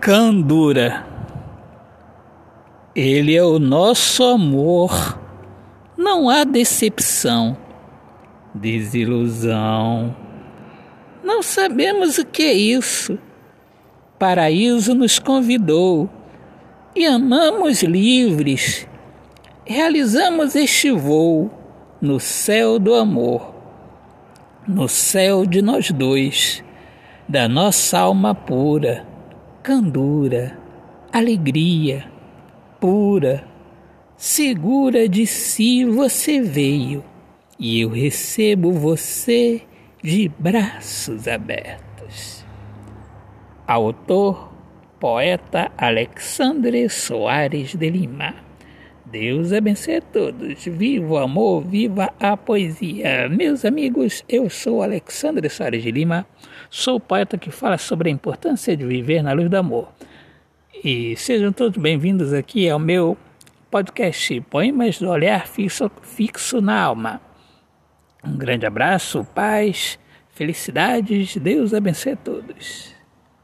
Candura. Ele é o nosso amor. Não há decepção, desilusão. Não sabemos o que é isso. Paraíso nos convidou e amamos livres. Realizamos este voo no céu do amor, no céu de nós dois, da nossa alma pura candura, alegria pura, segura de si você veio e eu recebo você de braços abertos. Autor, poeta Alexandre Soares de Lima. Deus abençoe a todos. Viva o amor, viva a poesia. Meus amigos, eu sou Alexandre Soares de Lima Sou poeta que fala sobre a importância de viver na luz do amor. E sejam todos bem-vindos aqui ao meu podcast Poemas do Olhar Fixo, Fixo na Alma. Um grande abraço, paz, felicidades, Deus abençoe a todos.